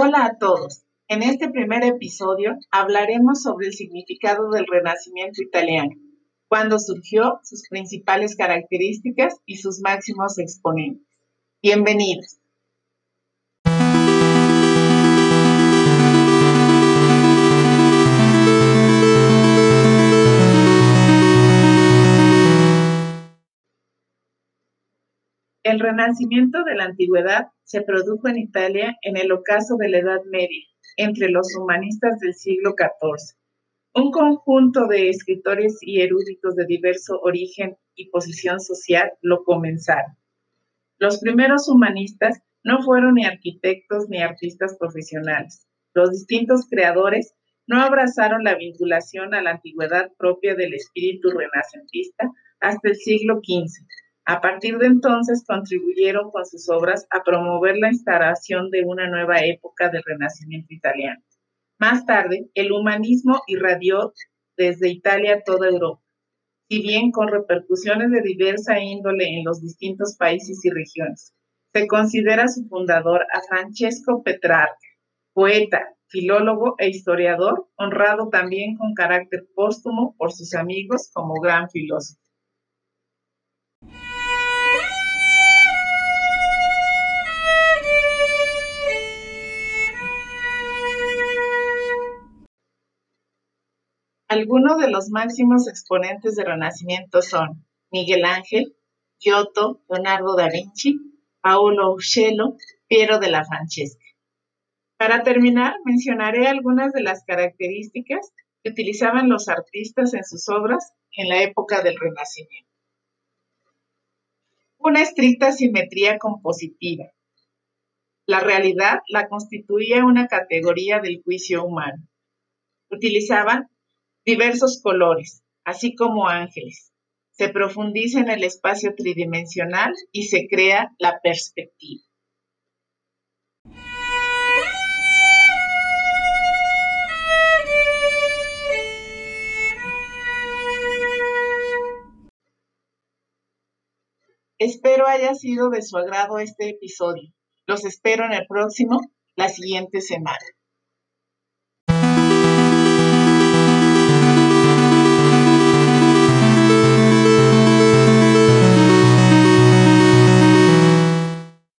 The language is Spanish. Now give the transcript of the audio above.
Hola a todos. En este primer episodio hablaremos sobre el significado del Renacimiento italiano, cuándo surgió, sus principales características y sus máximos exponentes. Bienvenidos. El renacimiento de la antigüedad se produjo en Italia en el ocaso de la Edad Media, entre los humanistas del siglo XIV. Un conjunto de escritores y eruditos de diverso origen y posición social lo comenzaron. Los primeros humanistas no fueron ni arquitectos ni artistas profesionales. Los distintos creadores no abrazaron la vinculación a la antigüedad propia del espíritu renacentista hasta el siglo XV a partir de entonces contribuyeron con sus obras a promover la instalación de una nueva época del Renacimiento italiano. Más tarde, el humanismo irradió desde Italia a toda Europa, si bien con repercusiones de diversa índole en los distintos países y regiones. Se considera su fundador a Francesco Petrarca, poeta, filólogo e historiador, honrado también con carácter póstumo por sus amigos como gran filósofo. Algunos de los máximos exponentes del Renacimiento son Miguel Ángel, Giotto, Leonardo da Vinci, Paolo Uccello, Piero de la Francesca. Para terminar, mencionaré algunas de las características que utilizaban los artistas en sus obras en la época del Renacimiento. Una estricta simetría compositiva. La realidad la constituía una categoría del juicio humano. Utilizaban diversos colores, así como ángeles. Se profundiza en el espacio tridimensional y se crea la perspectiva. Espero haya sido de su agrado este episodio. Los espero en el próximo, la siguiente semana.